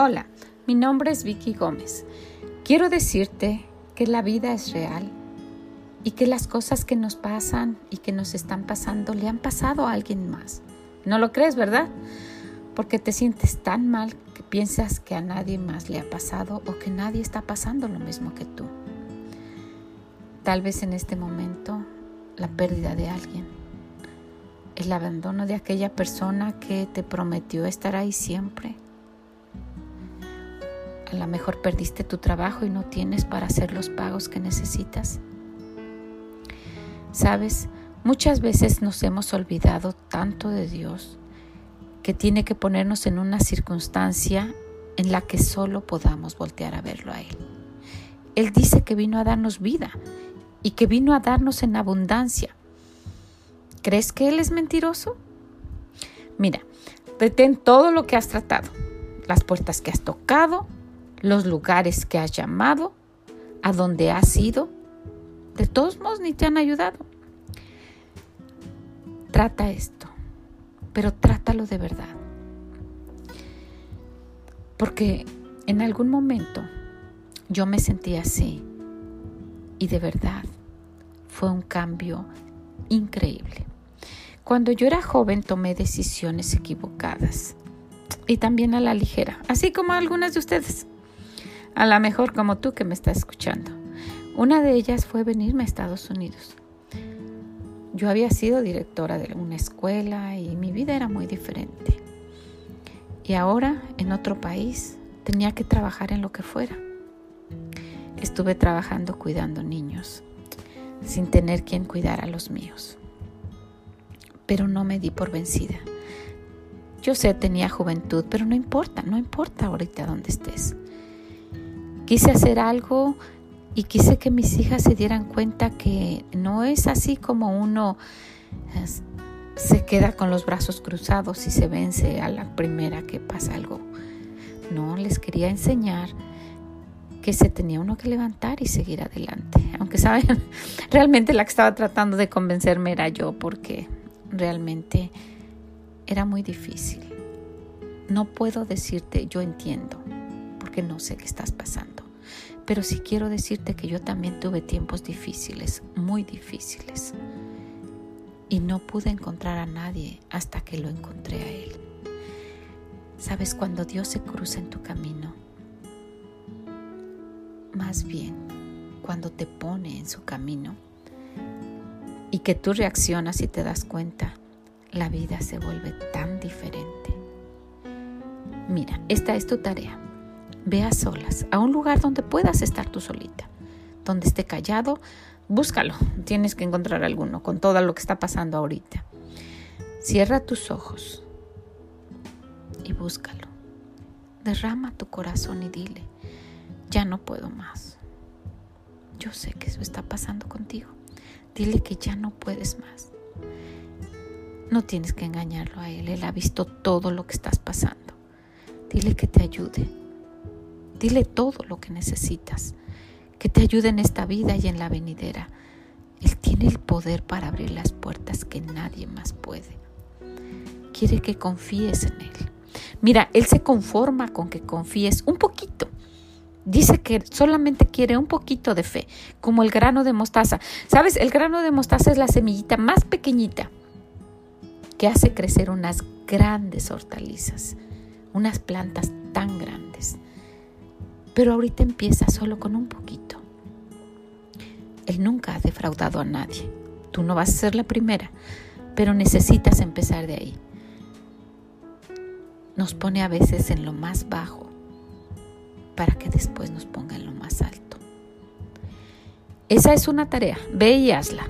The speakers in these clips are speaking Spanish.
Hola, mi nombre es Vicky Gómez. Quiero decirte que la vida es real y que las cosas que nos pasan y que nos están pasando le han pasado a alguien más. No lo crees, ¿verdad? Porque te sientes tan mal que piensas que a nadie más le ha pasado o que nadie está pasando lo mismo que tú. Tal vez en este momento la pérdida de alguien, el abandono de aquella persona que te prometió estar ahí siempre a lo mejor perdiste tu trabajo y no tienes para hacer los pagos que necesitas. Sabes, muchas veces nos hemos olvidado tanto de Dios que tiene que ponernos en una circunstancia en la que solo podamos voltear a verlo a Él. Él dice que vino a darnos vida y que vino a darnos en abundancia. ¿Crees que Él es mentiroso? Mira, detén todo lo que has tratado, las puertas que has tocado, los lugares que has llamado, a donde has ido, de todos modos ni te han ayudado. Trata esto, pero trátalo de verdad. Porque en algún momento yo me sentí así y de verdad fue un cambio increíble. Cuando yo era joven tomé decisiones equivocadas y también a la ligera, así como algunas de ustedes a la mejor como tú que me estás escuchando. Una de ellas fue venirme a Estados Unidos. Yo había sido directora de una escuela y mi vida era muy diferente. Y ahora, en otro país, tenía que trabajar en lo que fuera. Estuve trabajando cuidando niños, sin tener quien cuidar a los míos. Pero no me di por vencida. Yo sé, tenía juventud, pero no importa, no importa ahorita dónde estés. Quise hacer algo y quise que mis hijas se dieran cuenta que no es así como uno se queda con los brazos cruzados y se vence a la primera que pasa algo. No, les quería enseñar que se tenía uno que levantar y seguir adelante. Aunque saben, realmente la que estaba tratando de convencerme era yo porque realmente era muy difícil. No puedo decirte yo entiendo porque no sé qué estás pasando. Pero sí quiero decirte que yo también tuve tiempos difíciles, muy difíciles. Y no pude encontrar a nadie hasta que lo encontré a Él. ¿Sabes cuando Dios se cruza en tu camino? Más bien, cuando te pone en su camino y que tú reaccionas y te das cuenta, la vida se vuelve tan diferente. Mira, esta es tu tarea. Ve a solas, a un lugar donde puedas estar tú solita, donde esté callado, búscalo, tienes que encontrar alguno con todo lo que está pasando ahorita. Cierra tus ojos y búscalo. Derrama tu corazón y dile, ya no puedo más. Yo sé que eso está pasando contigo. Dile que ya no puedes más. No tienes que engañarlo a él. Él ha visto todo lo que estás pasando. Dile que te ayude. Dile todo lo que necesitas, que te ayude en esta vida y en la venidera. Él tiene el poder para abrir las puertas que nadie más puede. Quiere que confíes en Él. Mira, Él se conforma con que confíes un poquito. Dice que solamente quiere un poquito de fe, como el grano de mostaza. ¿Sabes? El grano de mostaza es la semillita más pequeñita que hace crecer unas grandes hortalizas, unas plantas tan grandes. Pero ahorita empieza solo con un poquito. Él nunca ha defraudado a nadie. Tú no vas a ser la primera, pero necesitas empezar de ahí. Nos pone a veces en lo más bajo para que después nos ponga en lo más alto. Esa es una tarea, ve y hazla.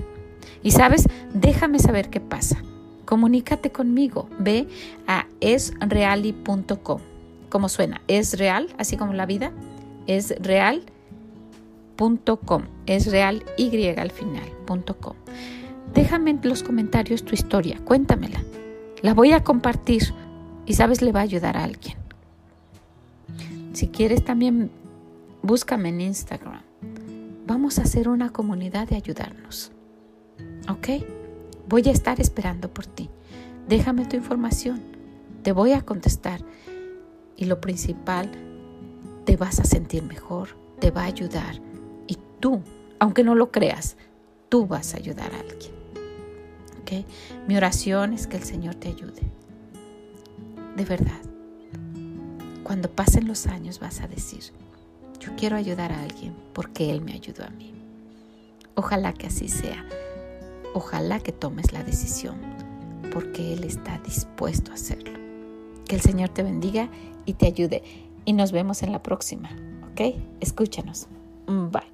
Y sabes, déjame saber qué pasa. Comunícate conmigo, ve a esreali.com. ¿Cómo suena? ¿Es real, así como la vida? Es real.com, es real y al final.com. Déjame en los comentarios tu historia, cuéntamela. La voy a compartir y sabes, le va a ayudar a alguien. Si quieres también búscame en Instagram. Vamos a hacer una comunidad de ayudarnos. ¿Ok? Voy a estar esperando por ti. Déjame tu información. Te voy a contestar y lo principal, te vas a sentir mejor, te va a ayudar y tú, aunque no lo creas, tú vas a ayudar a alguien. ¿Okay? Mi oración es que el Señor te ayude. De verdad. Cuando pasen los años vas a decir, yo quiero ayudar a alguien porque Él me ayudó a mí. Ojalá que así sea. Ojalá que tomes la decisión porque Él está dispuesto a hacerlo. Que el Señor te bendiga y te ayude. Y nos vemos en la próxima. ¿Ok? Escúchanos. Bye.